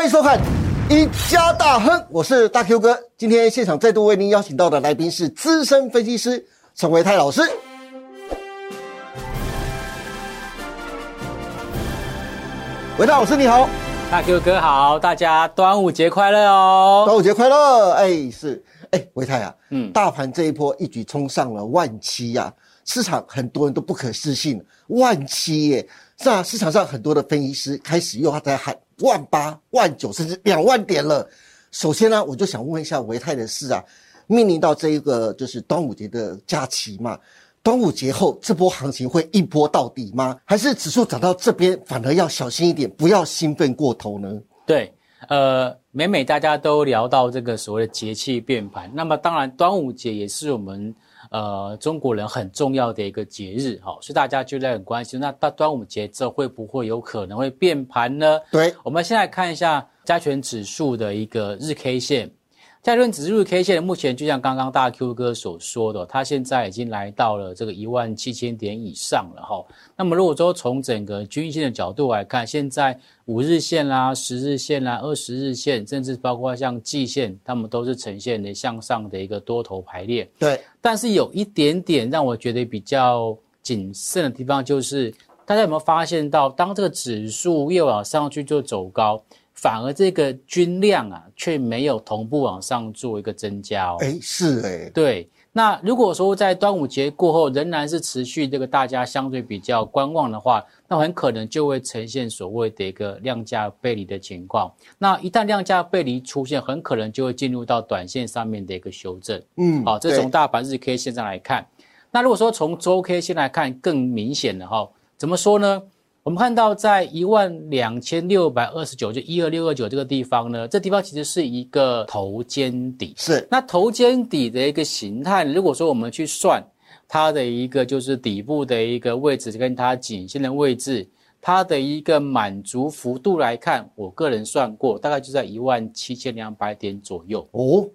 欢迎收看《一家大亨》，我是大 Q 哥。今天现场再度为您邀请到的来宾是资深分析师陈维泰老师。维泰老师你好，大 Q 哥好，大家端午节快乐哦！端午节快乐！哎，是哎，维泰啊，嗯，大盘这一波一举冲上了万七呀，市场很多人都不可置信，万七耶！是啊市场上很多的分析师开始又在喊。万八、万九，甚至两万点了。首先呢，我就想问一下维泰的事啊，面临到这一个就是端午节的假期嘛，端午节后这波行情会一波到底吗？还是指数涨到这边反而要小心一点，不要兴奋过头呢？对，呃，每每大家都聊到这个所谓的节气变盘，那么当然端午节也是我们。呃，中国人很重要的一个节日，哈，所以大家就在很关心，那到端午节这会不会有可能会变盘呢？对，我们现在看一下加权指数的一个日 K 线。加权指数 K 线目前就像刚刚大 Q 哥所说的，它现在已经来到了这个一万七千点以上了哈。那么如果说从整个均线的角度来看，现在五日线啦、十日线啦、二十日线，甚至包括像季线，它们都是呈现的向上的一个多头排列。对，但是有一点点让我觉得比较谨慎的地方，就是大家有没有发现到，当这个指数越往上去就走高。反而这个均量啊，却没有同步往上做一个增加哦。哎，是哎，对。那如果说在端午节过后仍然是持续这个大家相对比较观望的话，那很可能就会呈现所谓的一个量价背离的情况。那一旦量价背离出现，很可能就会进入到短线上面的一个修正。嗯，好，这从大盘日 K 线上来看。那如果说从周 K 线来看，更明显的哈，怎么说呢？我们看到，在一万两千六百二十九，就一二六二九这个地方呢，这地方其实是一个头肩底。是，那头肩底的一个形态，如果说我们去算它的一个就是底部的一个位置，跟它颈线的位置，它的一个满足幅度来看，我个人算过，大概就在一万七千两百点左右。哦，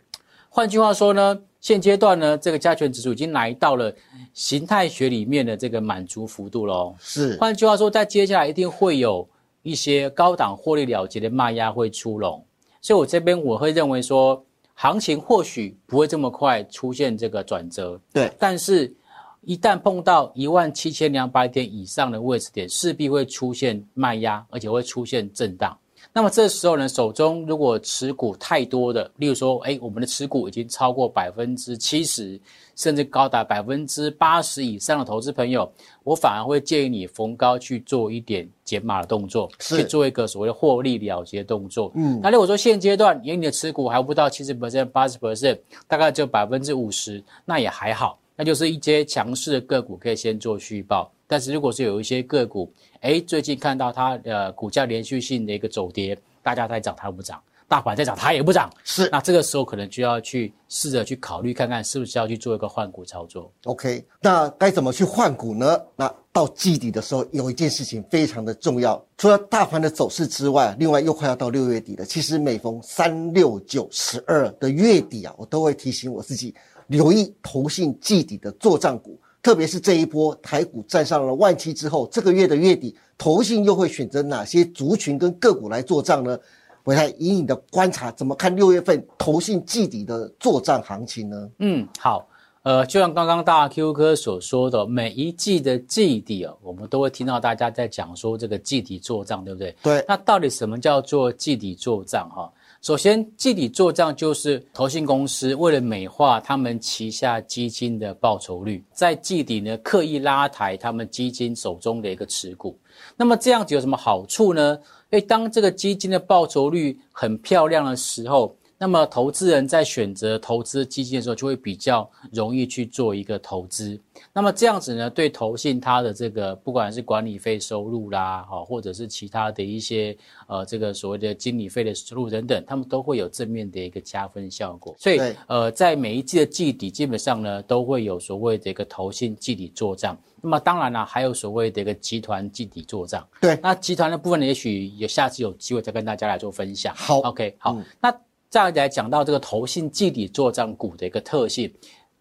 换句话说呢？现阶段呢，这个加权指数已经来到了形态学里面的这个满足幅度喽。是，换句话说，在接下来一定会有一些高档获利了结的卖压会出笼，所以我这边我会认为说，行情或许不会这么快出现这个转折。对，但是一旦碰到一万七千两百点以上的位置点，势必会出现卖压，而且会出现震荡。那么这时候呢，手中如果持股太多的，例如说，哎，我们的持股已经超过百分之七十，甚至高达百分之八十以上的投资朋友，我反而会建议你逢高去做一点减码的动作，去做一个所谓的获利了结动作。嗯，那如果说现阶段因为你的持股还不到七十 percent、八十 percent，大概就百分之五十，那也还好，那就是一些强势的个股可以先做续报。但是如果是有一些个股，哎，最近看到它呃股价连续性的一个走跌，大家在涨它不涨，大盘在涨它也不涨，是，那这个时候可能就要去试着去考虑看看是不是要去做一个换股操作。OK，那该怎么去换股呢？那到季底的时候，有一件事情非常的重要，除了大盘的走势之外，另外又快要到六月底了。其实每逢三六九十二的月底啊，我都会提醒我自己留意投信季底的做账股。特别是这一波台股站上了万七之后，这个月的月底，投信又会选择哪些族群跟个股来做账呢？我来以你的观察，怎么看六月份投信季底的做账行情呢？嗯，好，呃，就像刚刚大 Q 哥所说的，每一季的季底啊，我们都会听到大家在讲说这个季底做账，对不对？对。那到底什么叫做季底做账？哈？首先，季底做账就是投信公司为了美化他们旗下基金的报酬率，在季底呢刻意拉抬他们基金手中的一个持股。那么这样子有什么好处呢？因为当这个基金的报酬率很漂亮的时候。那么投资人在选择投资基金的时候，就会比较容易去做一个投资。那么这样子呢，对投信它的这个不管是管理费收入啦，哈，或者是其他的一些呃这个所谓的经理费的收入等等，他们都会有正面的一个加分效果。所以呃，在每一季的季底，基本上呢都会有所谓的一个投信季底做账。那么当然了，还有所谓的一个集团季底做账。对，那集团的部分呢，也许有下次有机会再跟大家来做分享。好，OK，好，那。再来讲到这个投信季底做账股的一个特性，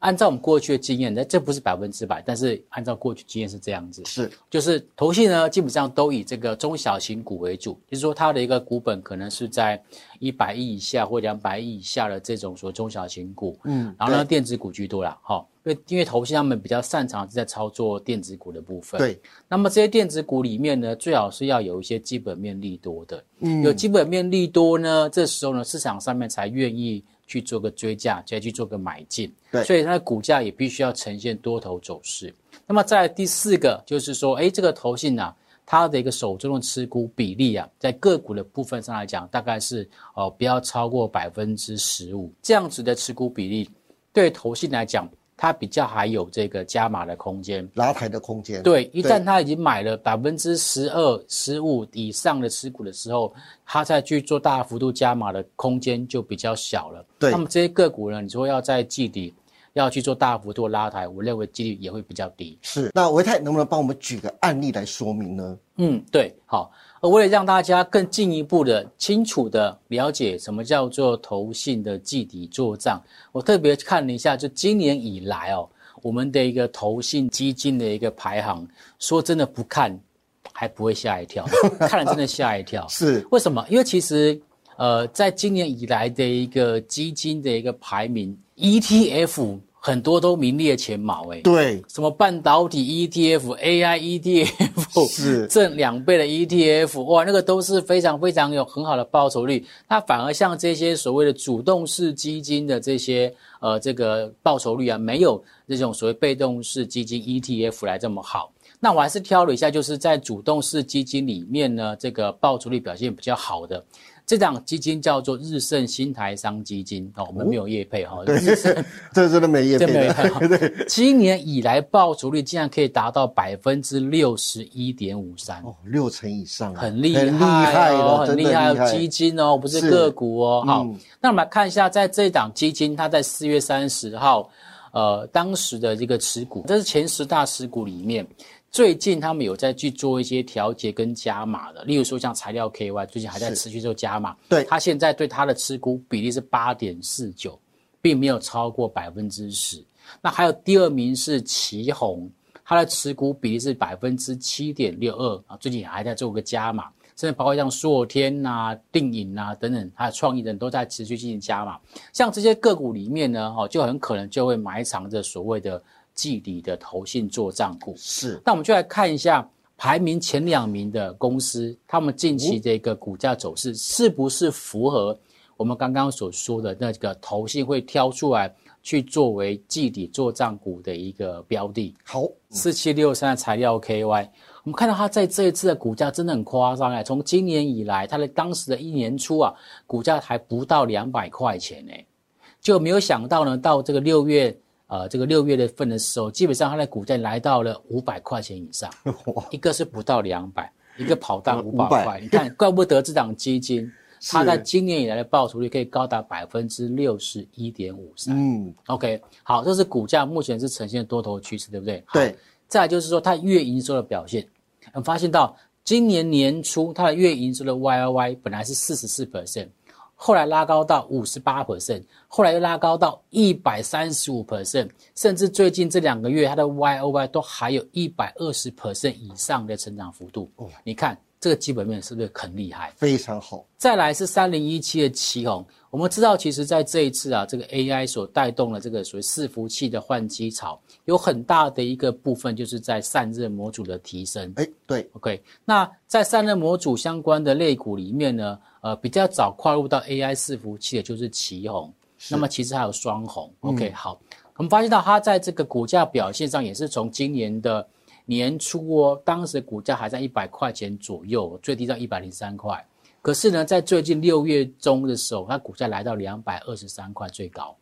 按照我们过去的经验，那这不是百分之百，但是按照过去经验是这样子，是。就是投信呢，基本上都以这个中小型股为主，就是说它的一个股本可能是在一百亿以下或两百亿以下的这种所谓中小型股，嗯，然后呢，电子股居多啦，哈，因为因为投信他们比较擅长是在操作电子股的部分，对，那么这些电子股里面呢，最好是要有一些基本面利多的，嗯，有基本面利多呢，这时候呢，市场上面才愿意。去做个追价，再去做个买进，对，所以它的股价也必须要呈现多头走势。那么在第四个就是说，哎，这个投信啊，它的一个手中的持股比例啊，在个股的部分上来讲，大概是哦不要超过百分之十五这样子的持股比例，对投信来讲。它比较还有这个加码的空间，拉抬的空间。对，一旦他已经买了百分之十二、十五以上的持股的时候，他再去做大幅度加码的空间就比较小了。对，那么这些个股呢，你说要在季底要去做大幅度拉抬，我认为几率也会比较低。是，那维泰能不能帮我们举个案例来说明呢？嗯，对，好。为了让大家更进一步的清楚的了解什么叫做投信的季底做账，我特别看了一下，就今年以来哦，我们的一个投信基金的一个排行，说真的不看还不会吓一跳，看了真的吓一跳。是为什么？因为其实呃，在今年以来的一个基金的一个排名 ETF。很多都名列前茅，哎，对，什么半导体 ETF、AI ETF，是挣两倍的 ETF，哇，那个都是非常非常有很好的报酬率。那反而像这些所谓的主动式基金的这些呃这个报酬率啊，没有这种所谓被动式基金 ETF 来这么好。那我还是挑了一下，就是在主动式基金里面呢，这个报酬率表现比较好的。这档基金叫做日盛新台商基金哦，我们没有业配哈，日盛 这真的没业配，没配。对，今年以来报酬率竟然可以达到百分之六十一点五三哦，六成以上，很厉害哦，很厉害基金哦，不是个股哦。好，那我们来看一下，在这档基金，它在四月三十号，呃，当时的这个持股，这是前十大持股里面。最近他们有在去做一些调节跟加码的，例如说像材料 KY，最近还在持续做加码。对，他现在对他的持股比例是八点四九，并没有超过百分之十。那还有第二名是旗宏，它的持股比例是百分之七点六二啊，最近还在做个加码，甚至包括像硕天呐、定影呐等等，还有创意等都在持续进行加码。像这些个股里面呢，哈，就很可能就会埋藏着所谓的。季底的投信做账股是，那我们就来看一下排名前两名的公司，他们近期的一个股价走势是不是符合我们刚刚所说的那个投信会挑出来去作为季底做账股的一个标的？好，四七六三的材料 KY，我们看到它在这一次的股价真的很夸张哎，从今年以来，它的当时的一年初啊，股价还不到两百块钱哎，就没有想到呢，到这个六月。呃，这个六月的份的时候，基本上它的股价来到了五百块钱以上，一个是不到两百，一个跑到五百块。你看，怪不得这档基金，它在今年以来的报酬率可以高达百分之六十一点五三。嗯，OK，好，这是股价目前是呈现多头趋势，对不对？对。再来就是说，它月营收的表现，我们发现到今年年初它的月营收的 Y Y 本来是四十四 percent。后来拉高到五十八 percent，后来又拉高到一百三十五 percent，甚至最近这两个月，它的 Y O Y 都还有一百二十 percent 以上的成长幅度。哦，你看这个基本面是不是很厉害？非常好。再来是三零一七的旗宏，我们知道，其实在这一次啊，这个 A I 所带动的这个所谓伺服器的换机潮，有很大的一个部分就是在散热模组的提升。哎，对，OK。那在散热模组相关的类股里面呢？呃，比较早跨入到 AI 伺服器的就是旗宏，那么其实还有双红。OK，好，我们发现到它在这个股价表现上也是从今年的年初哦，当时股价还在一百块钱左右，最低到一百零三块。可是呢，在最近六月中的时候，它股价来到两百二十三块最高。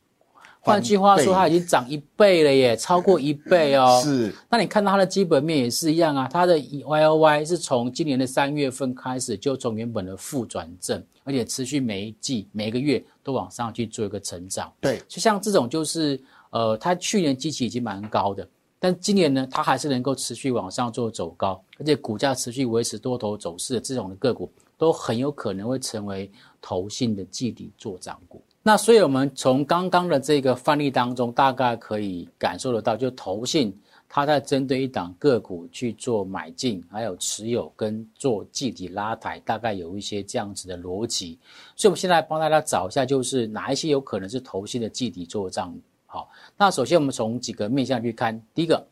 换句话说，它已经涨一倍了耶，超过一倍哦。是。那你看到它的基本面也是一样啊，它的 Y O Y 是从今年的三月份开始就从原本的负转正，而且持续每一季每个月都往上去做一个成长。对。就像这种就是呃，它去年基期已经蛮高的，但今年呢，它还是能够持续往上做走高，而且股价持续维持多头走势的这种的个股，都很有可能会成为投信的季底做涨股。那所以我们从刚刚的这个范例当中，大概可以感受得到，就投信它在针对一档个股去做买进，还有持有跟做季底拉抬，大概有一些这样子的逻辑。所以我们现在帮大家找一下，就是哪一些有可能是投信的季底做账。好，那首先我们从几个面向去看，第一个，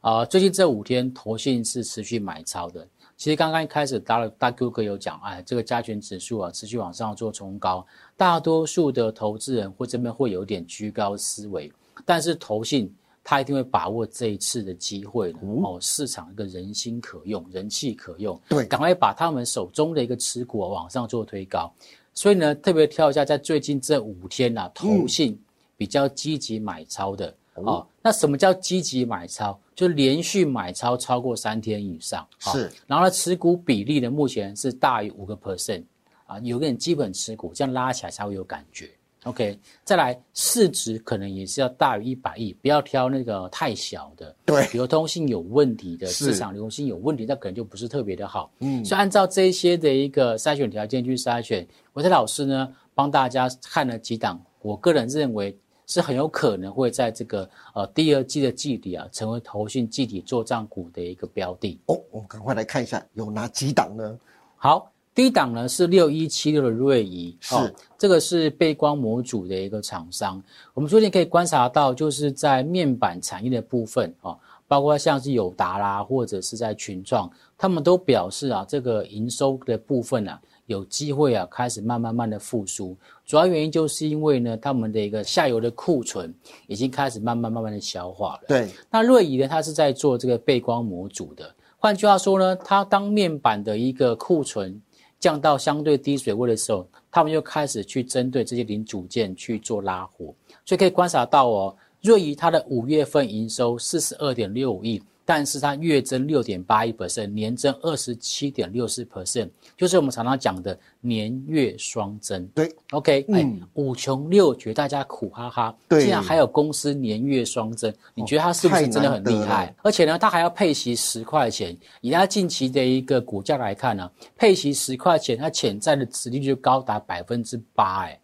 啊，最近这五天投信是持续买超的。其实刚刚一开始，大大 Q 哥有讲，哎，这个加权指数啊，持续往上做冲高，大多数的投资人或这边会有点居高思维，但是投信他一定会把握这一次的机会哦，市场一个人心可用，人气可用，对，赶快把他们手中的一个持股往上做推高，所以呢，特别挑一下，在最近这五天呐，投信比较积极买超的。哦，那什么叫积极买超？就连续买超超过三天以上，是。然后呢，持股比例呢，目前是大于五个 percent，啊，有点基本持股，这样拉起来才会有感觉。OK，再来市值可能也是要大于一百亿，不要挑那个太小的，对，流通性有问题的，市场流通性有问题，那可能就不是特别的好。嗯，所以按照这些的一个筛选条件去筛选，我的老师呢帮大家看了几档，我个人认为。是很有可能会在这个呃第二季的季底啊，成为投信季底做账股的一个标的哦。我们赶快来看一下有哪几档呢？好，第一档呢是六一七六的瑞仪，是这个是背光模组的一个厂商。我们最近可以观察到，就是在面板产业的部分啊，包括像是友达啦，或者是在群创，他们都表示啊，这个营收的部分啊。有机会啊，开始慢慢慢的复苏，主要原因就是因为呢，他们的一个下游的库存已经开始慢慢慢慢的消化了。对，那瑞仪呢，它是在做这个背光模组的，换句话说呢，它当面板的一个库存降到相对低水位的时候，他们又开始去针对这些零组件去做拉货，所以可以观察到哦，瑞仪它的五月份营收四十二点六五亿。但是它月增六点八一 percent，年增二十七点六四 percent，就是我们常常讲的年月双增。对，OK，嗯，五穷六绝，大家苦哈哈，竟然还有公司年月双增，你觉得它是不是真的很厉害？而且呢，它还要配息十块钱，以它近期的一个股价来看呢，配息十块钱，它潜在的值率就高达百分之八，哎。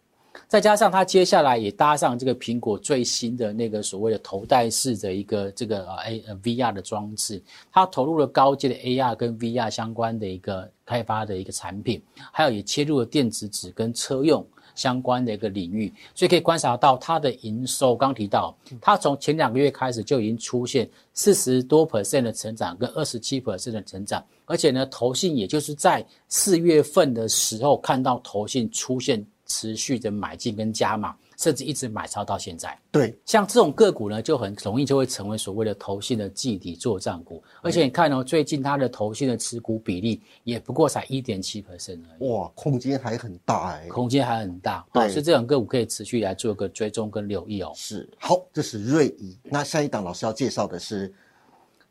再加上它接下来也搭上这个苹果最新的那个所谓的头戴式的一个这个呃 A VR 的装置，它投入了高阶的 AR 跟 VR 相关的一个开发的一个产品，还有也切入了电子纸跟车用相关的一个领域，所以可以观察到它的营收，刚提到它从前两个月开始就已经出现四十多 percent 的成长跟二十七 percent 的成长，而且呢，投信也就是在四月份的时候看到投信出现。持续的买进跟加码，甚至一直买超到现在。对，像这种个股呢，就很容易就会成为所谓的投信的季底作账股。而且你看哦，最近它的投信的持股比例也不过才一点七 percent 而已。哇，空间还很大哎，空间还很大。对，所以这种个股可以持续来做个追踪跟留意哦。是，好，这是瑞仪。那下一档老师要介绍的是。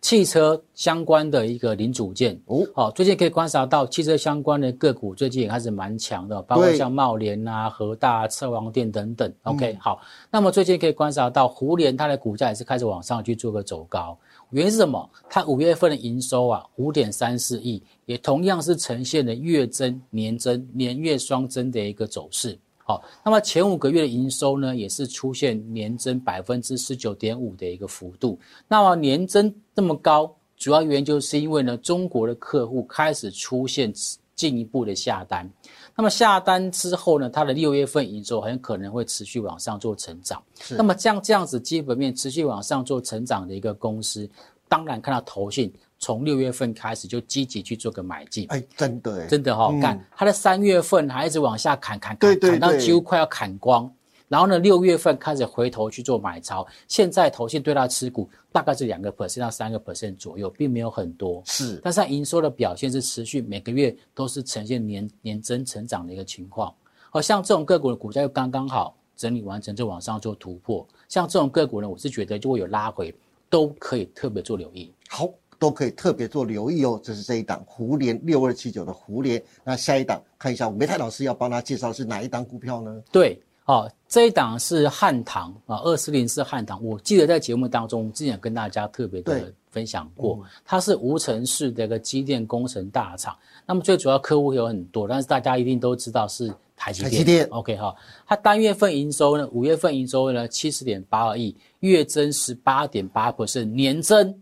汽车相关的一个零组件哦，好，最近可以观察到汽车相关的个股最近也开始蛮强的，包括像茂联啊、和大、车王店等等。OK，好，那么最近可以观察到胡联它的股价也是开始往上去做个走高，原因是什么？它五月份的营收啊，五点三四亿，也同样是呈现了月增、年增、年月双增的一个走势。好，那么前五个月的营收呢，也是出现年增百分之十九点五的一个幅度。那么年增这么高，主要原因就是因为呢，中国的客户开始出现进一步的下单。那么下单之后呢，它的六月份营收很可能会持续往上做成长。那么像这样子基本面持续往上做成长的一个公司，当然看到投信。从六月份开始就积极去做个买进，哎，真的，真的哈，看它的三月份还一直往下砍砍砍，砍到几乎快要砍光，然后呢，六月份开始回头去做买超，现在投信对它持股大概是两个 percent 到三个 percent 左右，并没有很多，是，但是它营收的表现是持续每个月都是呈现年年增成长的一个情况，而像这种个股的股价又刚刚好整理完成就往上做突破，像这种个股呢，我是觉得就会有拉回，都可以特别做留意。好。都可以特别做留意哦，这是这一档胡联六二七九的胡联。那下一档看一下，梅泰老师要帮他介绍是哪一档股票呢？对，哦，这一档是汉唐啊，二四零是汉唐。我记得在节目当中之前跟大家特别的分享过，它是无尘室的一个机电工程大厂。那么最主要客户有很多，但是大家一定都知道是。台积电。台积电 OK 哈，它单月份营收呢，五月份营收呢七十点八二亿，月增十八点八 percent，年增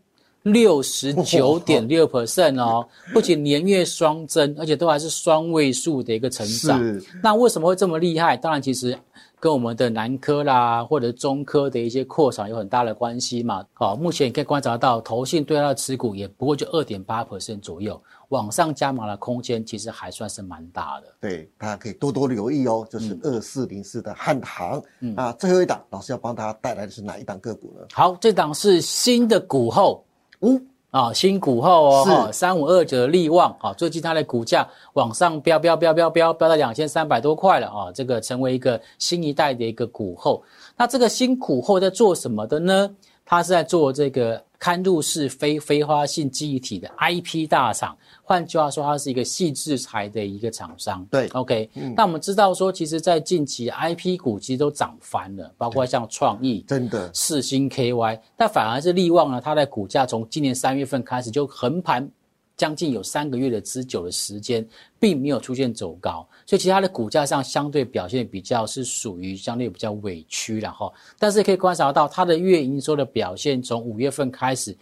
六十九点六 percent 哦，不仅年月双增，而且都还是双位数的一个成长。那为什么会这么厉害？当然，其实跟我们的南科啦或者中科的一些扩厂有很大的关系嘛。好、目前你可以观察到，投信对它的持股也不过就二点八 percent 左右，往上加码的空间其实还算是蛮大的。对，大家可以多多留意哦，就是嗯二四零四的汉唐。嗯，啊，最后一档老师要帮大家带来的是哪一档个股呢？好，这档是新的股后。哦，啊，新股后哦，三五二九的利旺啊，最近它的股价往上飙飙飙飙飙，飙到两千三百多块了啊，这个成为一个新一代的一个股后。那这个新股后在做什么的呢？它是在做这个刊入式非非花性记忆体的 IP 大厂，换句话说，它是一个细制材的一个厂商。对，OK，、那我们知道说，其实在近期 IP 股其实都涨翻了，包括像创意、真的。四星 KY，但反而是力旺呢，它的股价从今年三月份开始就横盘，将近有三个月的之久的时间，并没有出现走高，所以其实它的股价上相对表现比较是属于相对比较委屈了哈。但是可以观察到它的月营收的表现，从五月份开始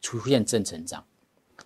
出现正成长。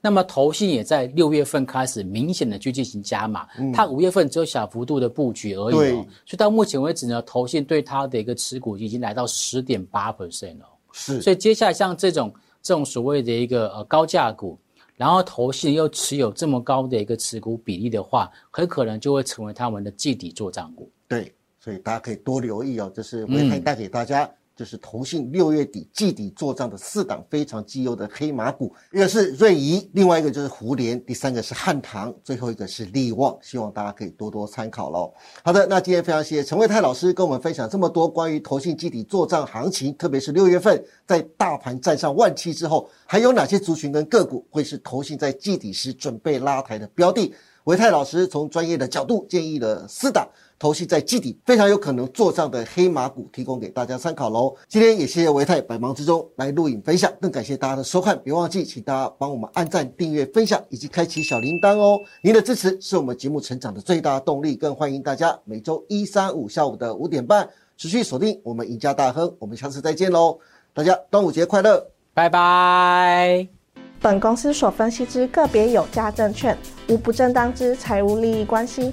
那么投信也在六月份开始明显的去进行加码，它五月份只有小幅度的布局而已对哦，所以到目前为止呢，投信对它的一个持股已经来到十点八 percent 了哦。是所以接下来像这种这种所谓的一个呃高价股，然后投信又持有这么高的一个持股比例的话，很可能就会成为他们的季底做账股。对，所以大家可以多留意哦。这是维泰带给大家，就是投信六月底季底做账的四档非常绩优的黑马股，一个是瑞仪，另外一个就是胡联，第三个是汉唐，最后一个是利旺。希望大家可以多多参考喽。好的，那今天非常谢谢陈慧泰老师跟我们分享这么多关于投信季底做账行情，特别是六月份在大盘站上万七之后，还有哪些族群跟个股会是投信在季底时准备拉抬的标的？维泰老师从专业的角度建议了四档投信在基底非常有可能做账的黑马股，提供给大家参考喽。今天也谢谢维泰百忙之中来录影分享，更感谢大家的收看。别忘记，请大家帮我们按赞、订阅、分享以及开启小铃铛哦。您的支持是我们节目成长的最大动力，更欢迎大家每周一、三、五下午的五点半持续锁定我们赢家大亨。我们下次再见喽，大家端午节快乐！拜拜。本公司所分析之个别有价证券，无不正当之财务利益关系。